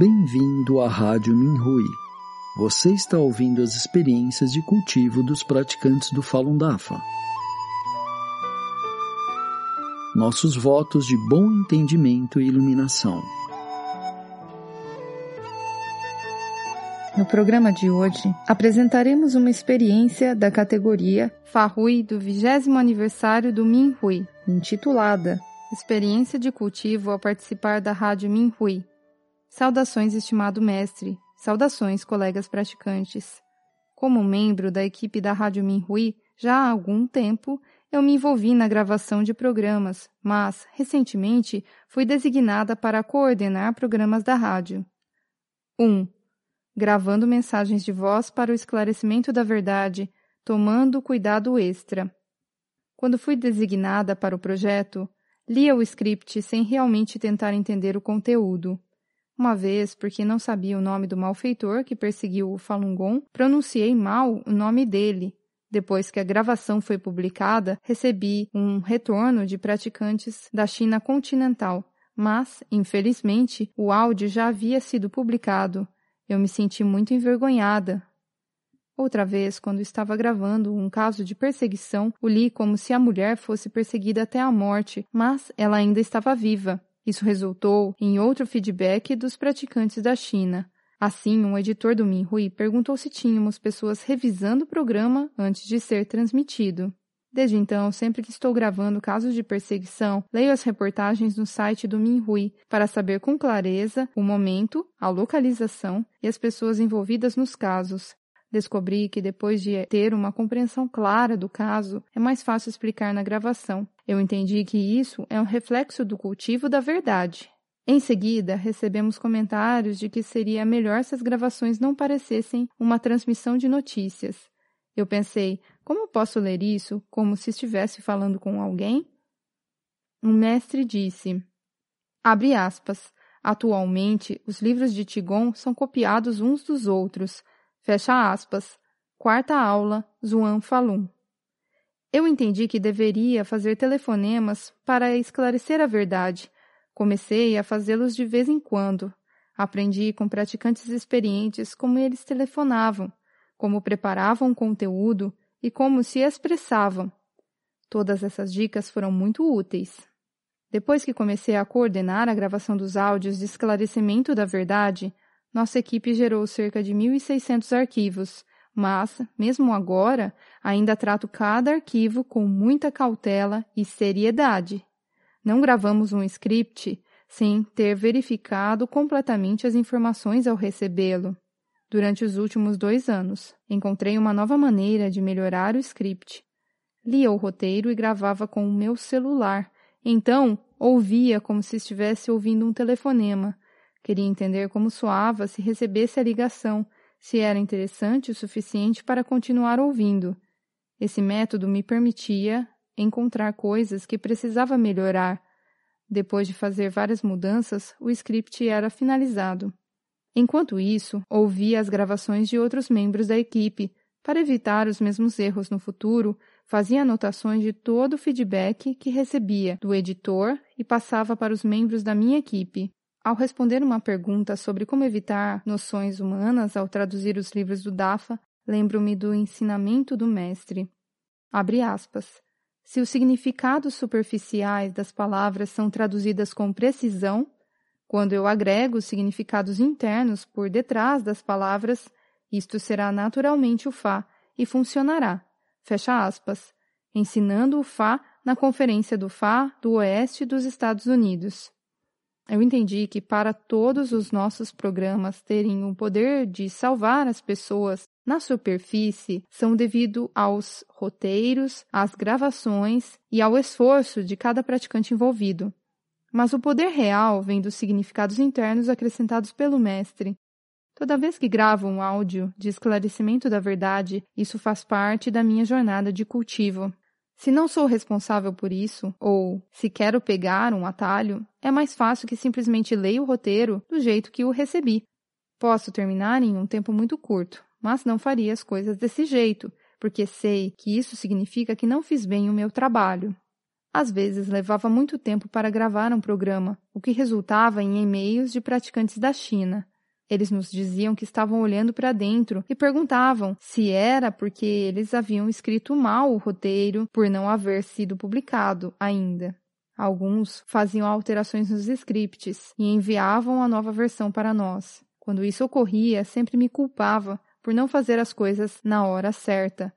Bem-vindo à Rádio Minhui. Você está ouvindo as experiências de cultivo dos praticantes do Falun Dafa. Nossos votos de bom entendimento e iluminação. No programa de hoje, apresentaremos uma experiência da categoria Farrui do 20 aniversário do Minhui, intitulada Experiência de cultivo ao participar da Rádio Minhui. Saudações, estimado mestre. Saudações, colegas praticantes. Como membro da equipe da Rádio Minhui, já há algum tempo, eu me envolvi na gravação de programas, mas, recentemente, fui designada para coordenar programas da rádio. 1. Um, gravando mensagens de voz para o esclarecimento da verdade, tomando cuidado extra. Quando fui designada para o projeto, Lia o script sem realmente tentar entender o conteúdo. Uma vez, porque não sabia o nome do malfeitor que perseguiu o Falun Gong, pronunciei mal o nome dele. Depois que a gravação foi publicada, recebi um retorno de praticantes da China continental, mas, infelizmente, o áudio já havia sido publicado. Eu me senti muito envergonhada, Outra vez, quando estava gravando um caso de perseguição, o li como se a mulher fosse perseguida até a morte, mas ela ainda estava viva. Isso resultou em outro feedback dos praticantes da China. Assim, um editor do Minhui perguntou se tínhamos pessoas revisando o programa antes de ser transmitido. Desde então, sempre que estou gravando casos de perseguição, leio as reportagens no site do Minhui para saber com clareza o momento, a localização e as pessoas envolvidas nos casos. Descobri que depois de ter uma compreensão clara do caso, é mais fácil explicar na gravação. Eu entendi que isso é um reflexo do cultivo da verdade. Em seguida, recebemos comentários de que seria melhor se as gravações não parecessem uma transmissão de notícias. Eu pensei, como posso ler isso como se estivesse falando com alguém? Um mestre disse, abre aspas, atualmente os livros de Tigon são copiados uns dos outros, Fecha aspas. Quarta aula, Zuan Falun. Eu entendi que deveria fazer telefonemas para esclarecer a verdade. Comecei a fazê-los de vez em quando. Aprendi com praticantes experientes como eles telefonavam, como preparavam o conteúdo e como se expressavam. Todas essas dicas foram muito úteis. Depois que comecei a coordenar a gravação dos áudios de esclarecimento da verdade, nossa equipe gerou cerca de 1.600 arquivos, mas, mesmo agora, ainda trato cada arquivo com muita cautela e seriedade. Não gravamos um script sem ter verificado completamente as informações ao recebê-lo. Durante os últimos dois anos, encontrei uma nova maneira de melhorar o script. Lia o roteiro e gravava com o meu celular. Então, ouvia como se estivesse ouvindo um telefonema, Queria entender como soava se recebesse a ligação, se era interessante o suficiente para continuar ouvindo. Esse método me permitia encontrar coisas que precisava melhorar. Depois de fazer várias mudanças, o script era finalizado. Enquanto isso, ouvia as gravações de outros membros da equipe. Para evitar os mesmos erros no futuro, fazia anotações de todo o feedback que recebia do editor e passava para os membros da minha equipe. Ao responder uma pergunta sobre como evitar noções humanas ao traduzir os livros do Dafa, lembro-me do ensinamento do mestre. Abre aspas. Se os significados superficiais das palavras são traduzidas com precisão, quando eu agrego os significados internos por detrás das palavras, isto será naturalmente o Fá e funcionará. Fecha aspas. Ensinando o Fá na Conferência do Fá do Oeste dos Estados Unidos. Eu entendi que para todos os nossos programas terem o poder de salvar as pessoas na superfície são devido aos roteiros, às gravações e ao esforço de cada praticante envolvido. Mas o poder real vem dos significados internos acrescentados pelo mestre. Toda vez que gravo um áudio de esclarecimento da verdade, isso faz parte da minha jornada de cultivo. Se não sou responsável por isso, ou se quero pegar um atalho, é mais fácil que simplesmente leia o roteiro do jeito que o recebi. Posso terminar em um tempo muito curto, mas não faria as coisas desse jeito, porque sei que isso significa que não fiz bem o meu trabalho. Às vezes levava muito tempo para gravar um programa, o que resultava em e-mails de praticantes da China. Eles nos diziam que estavam olhando para dentro e perguntavam se era porque eles haviam escrito mal o roteiro por não haver sido publicado ainda. Alguns faziam alterações nos scripts e enviavam a nova versão para nós. Quando isso ocorria, sempre me culpava por não fazer as coisas na hora certa.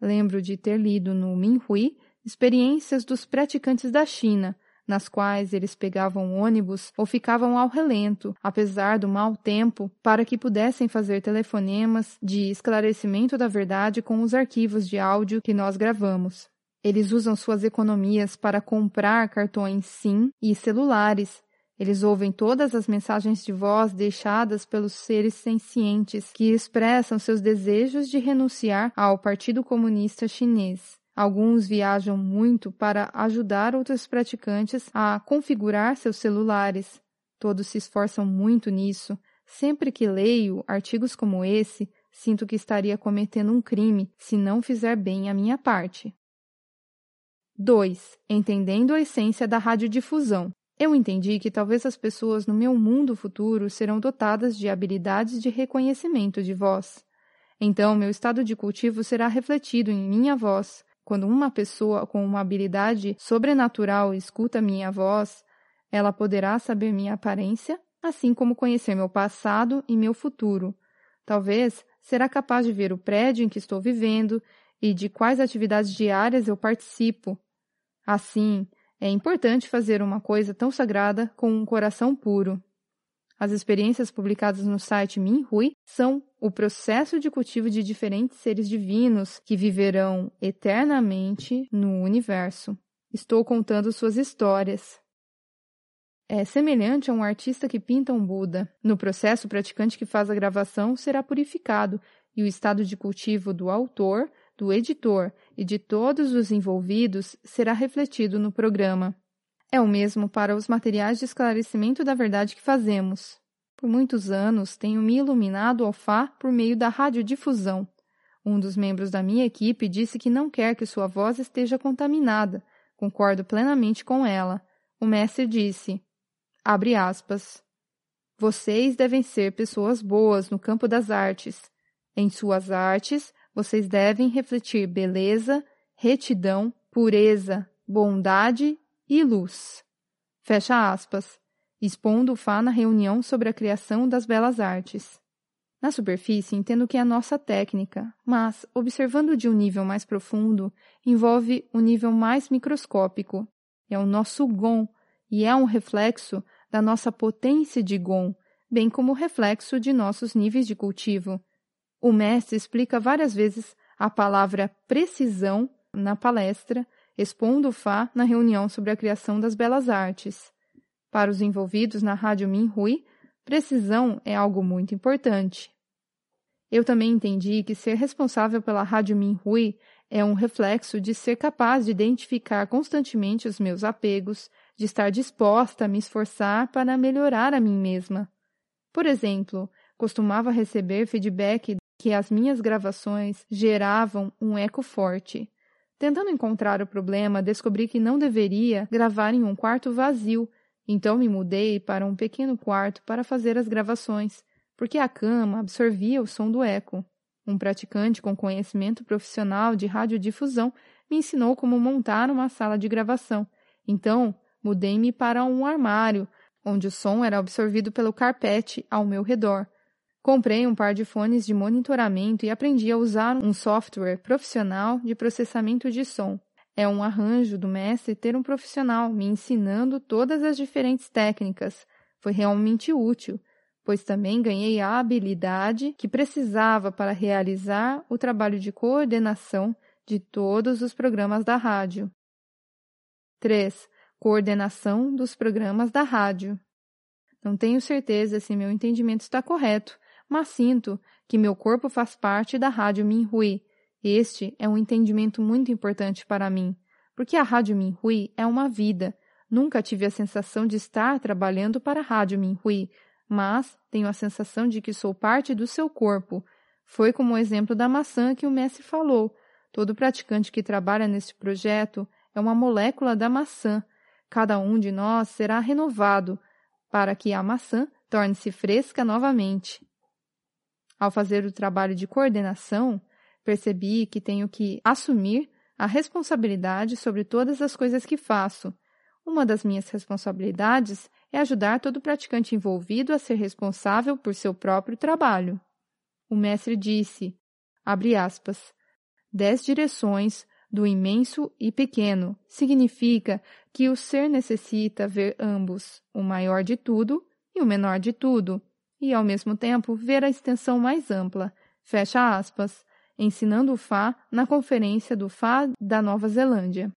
Lembro de ter lido no Minhui experiências dos praticantes da China, nas quais eles pegavam ônibus ou ficavam ao relento, apesar do mau tempo, para que pudessem fazer telefonemas de esclarecimento da verdade com os arquivos de áudio que nós gravamos. Eles usam suas economias para comprar cartões SIM e celulares. Eles ouvem todas as mensagens de voz deixadas pelos seres sencientes que expressam seus desejos de renunciar ao Partido Comunista Chinês. Alguns viajam muito para ajudar outros praticantes a configurar seus celulares. Todos se esforçam muito nisso. Sempre que leio artigos como esse, sinto que estaria cometendo um crime se não fizer bem a minha parte. 2. Entendendo a essência da radiodifusão. Eu entendi que talvez as pessoas no meu mundo futuro serão dotadas de habilidades de reconhecimento de voz. Então, meu estado de cultivo será refletido em minha voz. Quando uma pessoa com uma habilidade sobrenatural escuta minha voz, ela poderá saber minha aparência, assim como conhecer meu passado e meu futuro. Talvez será capaz de ver o prédio em que estou vivendo e de quais atividades diárias eu participo, Assim, é importante fazer uma coisa tão sagrada com um coração puro. As experiências publicadas no site Minhui são o processo de cultivo de diferentes seres divinos que viverão eternamente no universo. Estou contando suas histórias. É semelhante a um artista que pinta um Buda. No processo, o praticante que faz a gravação será purificado e o estado de cultivo do autor do editor e de todos os envolvidos será refletido no programa. É o mesmo para os materiais de esclarecimento da verdade que fazemos. Por muitos anos tenho me iluminado ao Fá por meio da radiodifusão. Um dos membros da minha equipe disse que não quer que sua voz esteja contaminada. Concordo plenamente com ela. O mestre disse: abre aspas. Vocês devem ser pessoas boas no campo das artes. Em suas artes, vocês devem refletir beleza, retidão, pureza, bondade e luz. Fecha aspas. Expondo o Fá na reunião sobre a criação das belas artes. Na superfície, entendo que é a nossa técnica, mas, observando de um nível mais profundo, envolve um nível mais microscópico. É o nosso Gon, e é um reflexo da nossa potência de Gon, bem como reflexo de nossos níveis de cultivo. O mestre explica várias vezes a palavra precisão na palestra, expondo o Fá na reunião sobre a criação das belas artes. Para os envolvidos na Rádio Minhui, precisão é algo muito importante. Eu também entendi que ser responsável pela Rádio Minhui é um reflexo de ser capaz de identificar constantemente os meus apegos, de estar disposta a me esforçar para melhorar a mim mesma. Por exemplo, costumava receber feedback que as minhas gravações geravam um eco forte. Tentando encontrar o problema, descobri que não deveria gravar em um quarto vazio, então me mudei para um pequeno quarto para fazer as gravações, porque a cama absorvia o som do eco. Um praticante com conhecimento profissional de radiodifusão me ensinou como montar uma sala de gravação. Então, mudei-me para um armário, onde o som era absorvido pelo carpete ao meu redor. Comprei um par de fones de monitoramento e aprendi a usar um software profissional de processamento de som. É um arranjo do mestre ter um profissional me ensinando todas as diferentes técnicas. Foi realmente útil, pois também ganhei a habilidade que precisava para realizar o trabalho de coordenação de todos os programas da rádio. 3. Coordenação dos programas da rádio. Não tenho certeza se meu entendimento está correto, mas sinto que meu corpo faz parte da Rádio Minhui. Este é um entendimento muito importante para mim, porque a Rádio Minhui é uma vida. Nunca tive a sensação de estar trabalhando para a Rádio Minhui, mas tenho a sensação de que sou parte do seu corpo. Foi como o exemplo da maçã que o mestre falou. Todo praticante que trabalha neste projeto é uma molécula da maçã. Cada um de nós será renovado para que a maçã torne-se fresca novamente. Ao fazer o trabalho de coordenação, percebi que tenho que assumir a responsabilidade sobre todas as coisas que faço. Uma das minhas responsabilidades é ajudar todo praticante envolvido a ser responsável por seu próprio trabalho. O mestre disse, abre aspas, dez direções do imenso e pequeno significa que o ser necessita ver ambos, o maior de tudo e o menor de tudo, e ao mesmo tempo ver a extensão mais ampla, fecha aspas, ensinando o Fá na conferência do Fá da Nova Zelândia.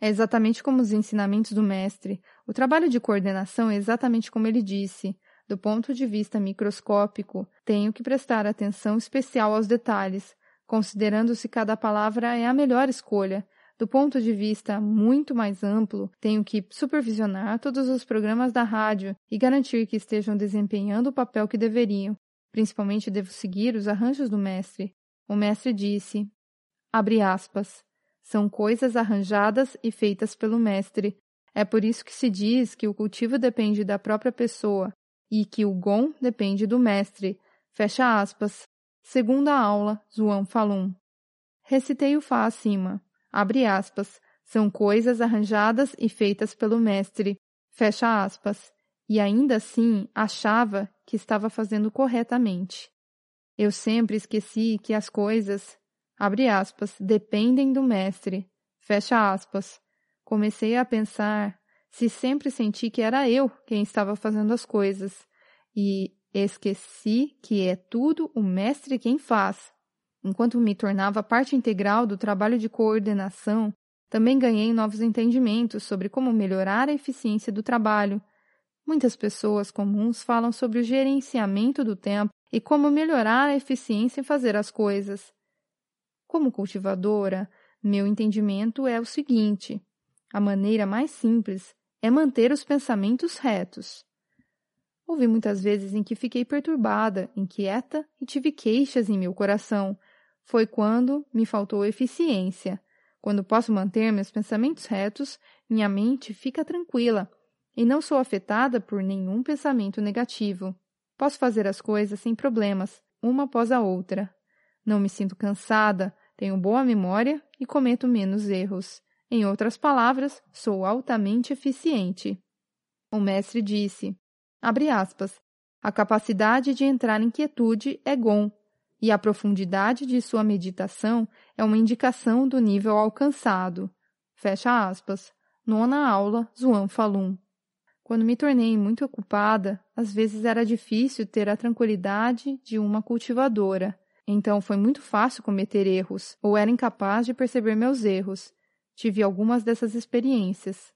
É exatamente como os ensinamentos do mestre. O trabalho de coordenação é exatamente como ele disse. Do ponto de vista microscópico, tenho que prestar atenção especial aos detalhes, considerando se cada palavra é a melhor escolha. Do ponto de vista muito mais amplo, tenho que supervisionar todos os programas da rádio e garantir que estejam desempenhando o papel que deveriam. Principalmente devo seguir os arranjos do mestre. O mestre disse: abre aspas. São coisas arranjadas e feitas pelo mestre. É por isso que se diz que o cultivo depende da própria pessoa e que o gon depende do mestre. Fecha aspas. Segunda aula, Zuan Falun. Recitei o Fá acima. Abre aspas. São coisas arranjadas e feitas pelo mestre. Fecha aspas. E ainda assim achava que estava fazendo corretamente. Eu sempre esqueci que as coisas, abre aspas, dependem do mestre, fecha aspas. Comecei a pensar se sempre senti que era eu quem estava fazendo as coisas e esqueci que é tudo o mestre quem faz. Enquanto me tornava parte integral do trabalho de coordenação, também ganhei novos entendimentos sobre como melhorar a eficiência do trabalho. Muitas pessoas comuns falam sobre o gerenciamento do tempo e como melhorar a eficiência em fazer as coisas. Como cultivadora, meu entendimento é o seguinte: a maneira mais simples é manter os pensamentos retos. Houve muitas vezes em que fiquei perturbada, inquieta e tive queixas em meu coração. Foi quando me faltou eficiência. Quando posso manter meus pensamentos retos, minha mente fica tranquila e não sou afetada por nenhum pensamento negativo. Posso fazer as coisas sem problemas, uma após a outra. Não me sinto cansada, tenho boa memória e cometo menos erros. Em outras palavras, sou altamente eficiente. O mestre disse, abre aspas, a capacidade de entrar em quietude é Gon, e a profundidade de sua meditação é uma indicação do nível alcançado. Fecha aspas. Nona aula, Zuan Falun. Quando me tornei muito ocupada, às vezes era difícil ter a tranquilidade de uma cultivadora. Então foi muito fácil cometer erros, ou era incapaz de perceber meus erros. Tive algumas dessas experiências.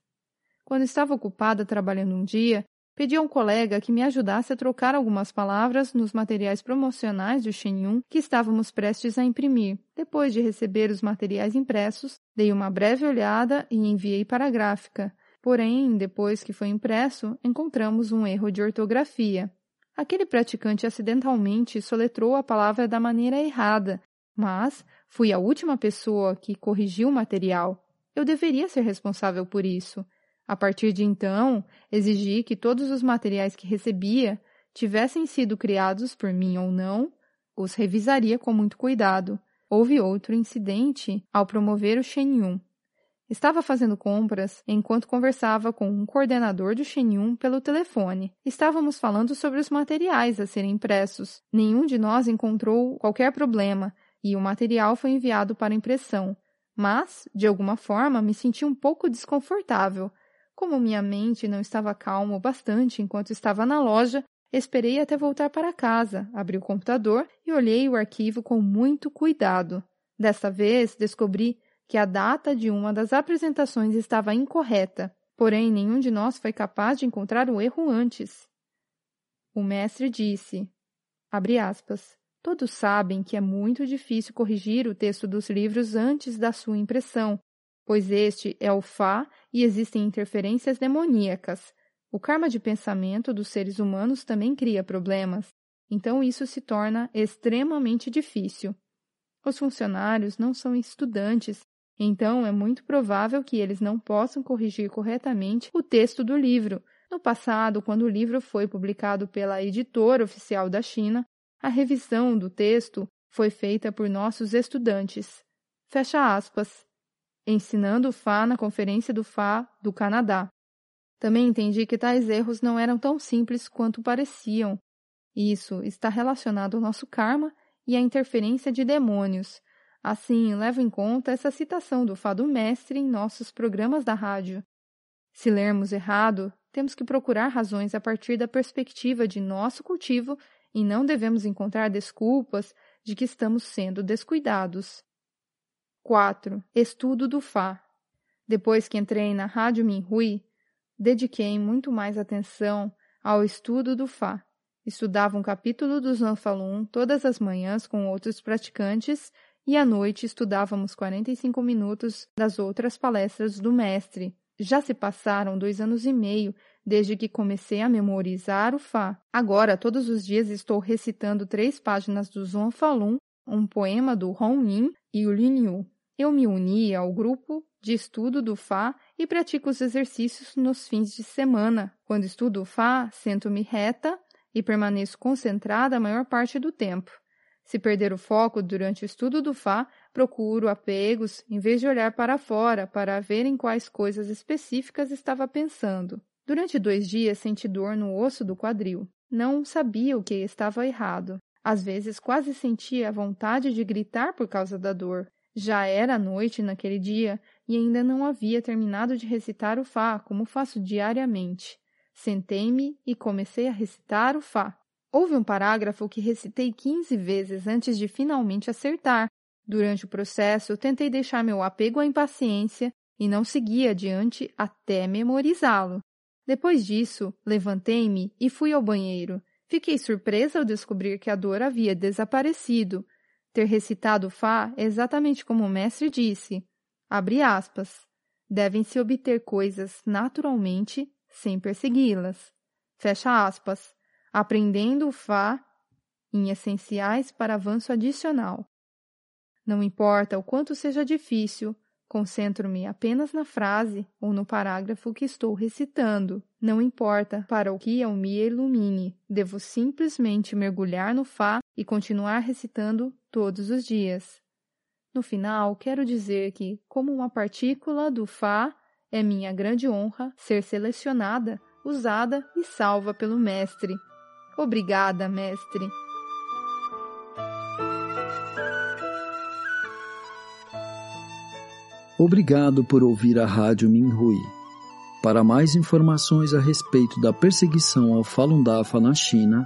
Quando estava ocupada trabalhando um dia, pedi a um colega que me ajudasse a trocar algumas palavras nos materiais promocionais do Shenyun que estávamos prestes a imprimir. Depois de receber os materiais impressos, dei uma breve olhada e enviei para a gráfica. Porém, depois que foi impresso, encontramos um erro de ortografia. Aquele praticante acidentalmente soletrou a palavra da maneira errada, mas fui a última pessoa que corrigiu o material. Eu deveria ser responsável por isso. A partir de então, exigi que todos os materiais que recebia, tivessem sido criados por mim ou não, os revisaria com muito cuidado. Houve outro incidente ao promover o Shenyun. Estava fazendo compras enquanto conversava com um coordenador do Shenyun pelo telefone. Estávamos falando sobre os materiais a serem impressos. Nenhum de nós encontrou qualquer problema e o material foi enviado para impressão. Mas, de alguma forma, me senti um pouco desconfortável. Como minha mente não estava calma o bastante enquanto estava na loja, esperei até voltar para casa, abri o computador e olhei o arquivo com muito cuidado. Desta vez, descobri que a data de uma das apresentações estava incorreta, porém nenhum de nós foi capaz de encontrar o erro antes. O mestre disse, aspas, todos sabem que é muito difícil corrigir o texto dos livros antes da sua impressão, pois este é o Fá e existem interferências demoníacas. O karma de pensamento dos seres humanos também cria problemas, então isso se torna extremamente difícil. Os funcionários não são estudantes então, é muito provável que eles não possam corrigir corretamente o texto do livro, No passado, quando o livro foi publicado pela editora oficial da China, a revisão do texto foi feita por nossos estudantes. Fecha aspas. Ensinando o Fá na Conferência do Fá do Canadá. Também entendi que tais erros não eram tão simples quanto pareciam. Isso está relacionado ao nosso karma e à interferência de demônios. Assim, levo em conta essa citação do Fá do Mestre em nossos programas da rádio. Se lermos errado, temos que procurar razões a partir da perspectiva de nosso cultivo e não devemos encontrar desculpas de que estamos sendo descuidados. 4. Estudo do Fá. Depois que entrei na Rádio Minhui, dediquei muito mais atenção ao estudo do Fá. Estudava um capítulo do Zanfalun todas as manhãs com outros praticantes e à noite estudávamos 45 minutos das outras palestras do mestre. Já se passaram dois anos e meio desde que comecei a memorizar o Fá. Agora, todos os dias estou recitando três páginas do Zhuang Falun, um poema do Hong Yin e o Lin Yu. Eu me uni ao grupo de estudo do Fá e pratico os exercícios nos fins de semana. Quando estudo o Fá, sento-me reta e permaneço concentrada a maior parte do tempo. Se perder o foco durante o estudo do Fá, procuro apegos em vez de olhar para fora para ver em quais coisas específicas estava pensando. Durante dois dias senti dor no osso do quadril. Não sabia o que estava errado. Às vezes quase sentia a vontade de gritar por causa da dor. Já era noite naquele dia e ainda não havia terminado de recitar o Fá, como faço diariamente. Sentei-me e comecei a recitar o Fá. Houve um parágrafo que recitei 15 vezes antes de finalmente acertar. Durante o processo, tentei deixar meu apego à impaciência e não segui adiante até memorizá-lo. Depois disso, levantei-me e fui ao banheiro. Fiquei surpresa ao descobrir que a dor havia desaparecido. Ter recitado Fá é exatamente como o mestre disse. Abre aspas. Devem-se obter coisas naturalmente sem persegui-las. Fecha aspas. Aprendendo o Fá em essenciais para avanço adicional. Não importa o quanto seja difícil, Concentro-me apenas na frase ou no parágrafo que estou recitando. Não importa para o que eu me ilumine, devo simplesmente mergulhar no Fá e continuar recitando todos os dias. No final, quero dizer que, como uma partícula do Fá, é minha grande honra ser selecionada, usada e salva pelo Mestre. Obrigada, Mestre. Obrigado por ouvir a Rádio Minhui. Para mais informações a respeito da perseguição ao Falun Dafa na China